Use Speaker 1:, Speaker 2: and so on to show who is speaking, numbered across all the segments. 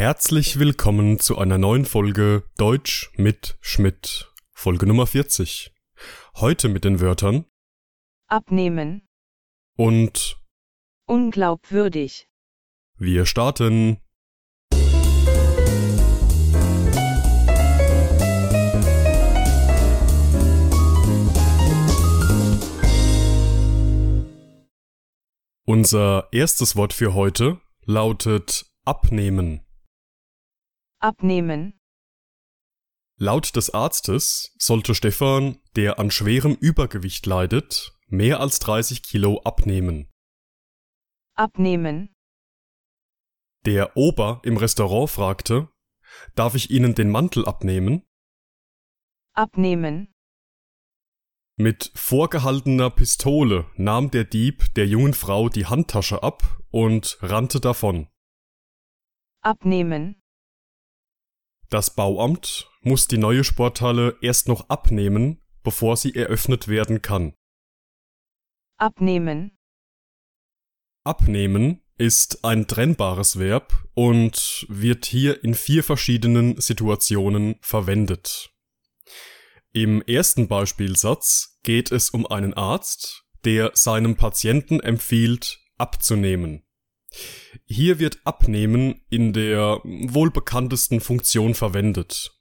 Speaker 1: Herzlich willkommen zu einer neuen Folge Deutsch mit Schmidt, Folge Nummer 40. Heute mit den Wörtern
Speaker 2: abnehmen,
Speaker 1: und
Speaker 2: unglaubwürdig,
Speaker 1: wir starten. Unser erstes Wort für heute lautet abnehmen.
Speaker 2: Abnehmen,
Speaker 1: Laut des Arztes sollte Stefan, der an schwerem Übergewicht leidet, mehr als 30 Kilo abnehmen.
Speaker 2: abnehmen,
Speaker 1: Der Ober im Restaurant fragte, darf ich Ihnen den Mantel abnehmen?
Speaker 2: abnehmen,
Speaker 1: Mit vorgehaltener Pistole nahm der Dieb der jungen Frau die Handtasche ab und rannte davon.
Speaker 2: abnehmen,
Speaker 1: Das Bauamt muss die neue Sporthalle erst noch abnehmen, bevor sie eröffnet werden kann.
Speaker 2: abnehmen,
Speaker 1: Abnehmen ist ein trennbares Verb und wird hier in vier verschiedenen Situationen verwendet. Im ersten Beispielsatz geht es um einen Arzt, der seinem Patienten empfiehlt, abzunehmen. Hier wird abnehmen in der wohlbekanntesten Funktion verwendet.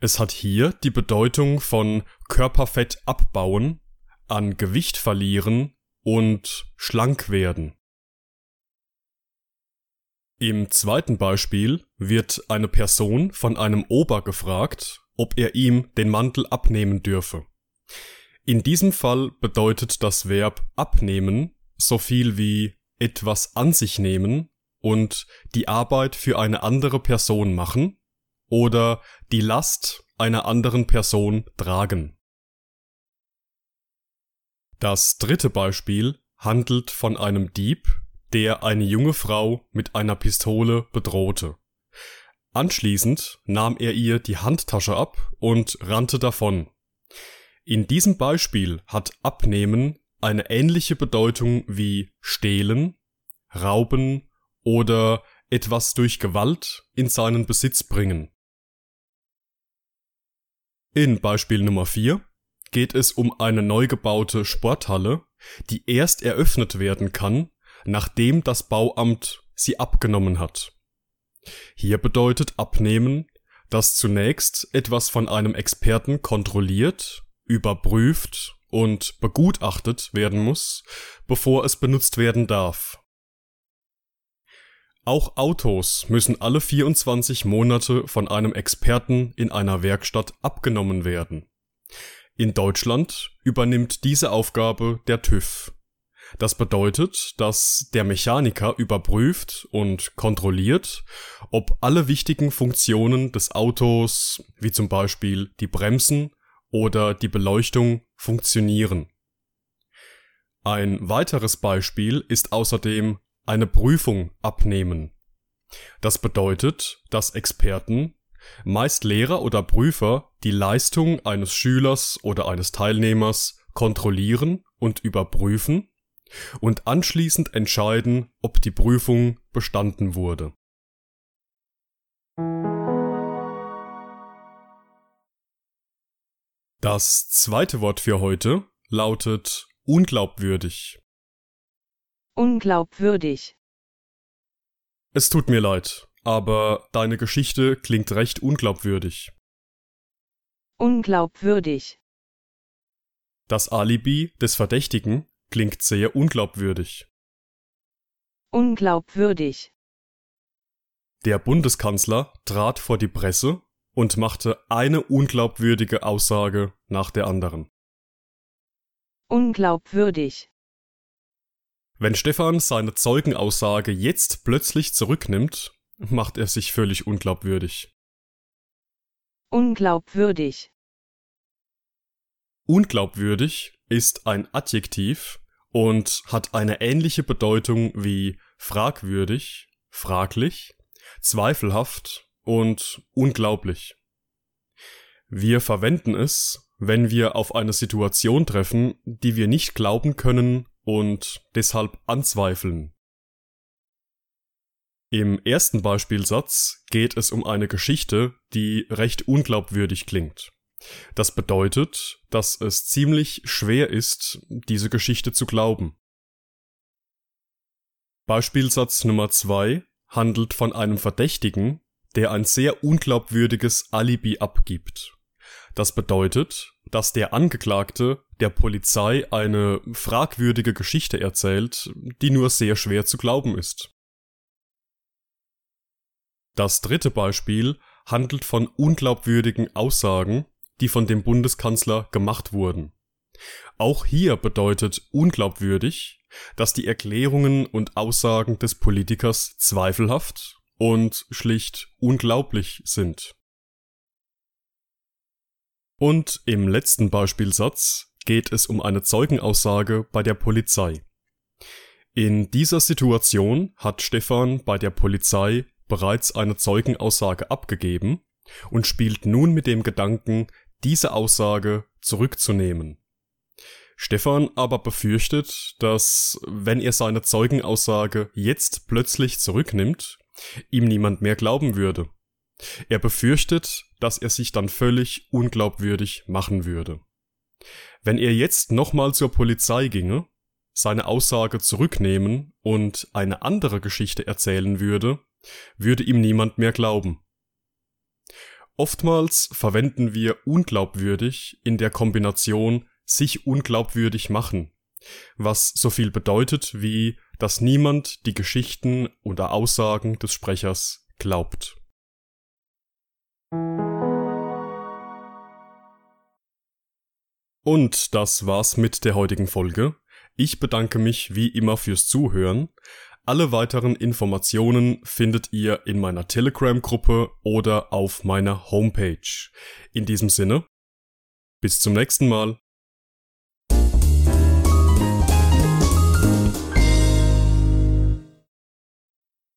Speaker 1: Es hat hier die Bedeutung von Körperfett abbauen, an Gewicht verlieren und schlank werden. Im zweiten Beispiel wird eine Person von einem Ober gefragt, ob er ihm den Mantel abnehmen dürfe. In diesem Fall bedeutet das Verb abnehmen so viel wie etwas an sich nehmen und die Arbeit für eine andere Person machen oder die Last einer anderen Person tragen. Das dritte Beispiel handelt von einem Dieb, der eine junge Frau mit einer Pistole bedrohte. Anschließend nahm er ihr die Handtasche ab und rannte davon. In diesem Beispiel hat abnehmen eine ähnliche Bedeutung wie stehlen, rauben oder etwas durch Gewalt in seinen Besitz bringen. In Beispiel Nummer 4 geht es um eine neu gebaute Sporthalle, die erst eröffnet werden kann, nachdem das Bauamt sie abgenommen hat. Hier bedeutet abnehmen, dass zunächst etwas von einem Experten kontrolliert, überprüft und begutachtet werden muss, bevor es benutzt werden darf. Auch Autos müssen alle 24 Monate von einem Experten in einer Werkstatt abgenommen werden. In Deutschland übernimmt diese Aufgabe der TÜV. Das bedeutet, dass der Mechaniker überprüft und kontrolliert, ob alle wichtigen Funktionen des Autos, wie zum Beispiel die Bremsen oder die Beleuchtung, funktionieren. Ein weiteres Beispiel ist außerdem eine Prüfung abnehmen. Das bedeutet, dass Experten, meist Lehrer oder Prüfer, die Leistung eines Schülers oder eines Teilnehmers kontrollieren und überprüfen und anschließend entscheiden, ob die Prüfung bestanden wurde. Das zweite Wort für heute lautet unglaubwürdig.
Speaker 2: unglaubwürdig,
Speaker 1: Es tut mir leid, aber deine Geschichte klingt recht unglaubwürdig.
Speaker 2: unglaubwürdig,
Speaker 1: Das Alibi des Verdächtigen klingt sehr unglaubwürdig.
Speaker 2: unglaubwürdig,
Speaker 1: Der Bundeskanzler trat vor die Presse und machte eine unglaubwürdige Aussage nach der anderen.
Speaker 2: unglaubwürdig,
Speaker 1: Wenn Stefan seine Zeugenaussage jetzt plötzlich zurücknimmt, macht er sich völlig unglaubwürdig.
Speaker 2: unglaubwürdig,
Speaker 1: Unglaubwürdig ist ein Adjektiv und hat eine ähnliche Bedeutung wie fragwürdig, fraglich, zweifelhaft und unglaublich. Wir verwenden es, wenn wir auf eine Situation treffen, die wir nicht glauben können und deshalb anzweifeln. Im ersten Beispielsatz geht es um eine Geschichte, die recht unglaubwürdig klingt. Das bedeutet, dass es ziemlich schwer ist, diese Geschichte zu glauben. Beispielsatz Nummer zwei handelt von einem Verdächtigen, der ein sehr unglaubwürdiges Alibi abgibt. Das bedeutet, dass der Angeklagte der Polizei eine fragwürdige Geschichte erzählt, die nur sehr schwer zu glauben ist. Das dritte Beispiel handelt von unglaubwürdigen Aussagen, die von dem Bundeskanzler gemacht wurden. Auch hier bedeutet unglaubwürdig, dass die Erklärungen und Aussagen des Politikers zweifelhaft und schlicht unglaublich sind. Und im letzten Beispielsatz geht es um eine Zeugenaussage bei der Polizei. In dieser Situation hat Stefan bei der Polizei bereits eine Zeugenaussage abgegeben und spielt nun mit dem Gedanken, diese Aussage zurückzunehmen. Stefan aber befürchtet, dass wenn er seine Zeugenaussage jetzt plötzlich zurücknimmt, ihm niemand mehr glauben würde. Er befürchtet, dass er sich dann völlig unglaubwürdig machen würde. Wenn er jetzt nochmal zur Polizei ginge, seine Aussage zurücknehmen und eine andere Geschichte erzählen würde, würde ihm niemand mehr glauben. Oftmals verwenden wir unglaubwürdig in der Kombination sich unglaubwürdig machen, was so viel bedeutet wie, dass niemand die Geschichten oder Aussagen des Sprechers glaubt. Und das war's mit der heutigen Folge. Ich bedanke mich wie immer fürs Zuhören. Alle weiteren Informationen findet ihr in meiner Telegram-Gruppe oder auf meiner Homepage. In diesem Sinne, bis zum nächsten Mal.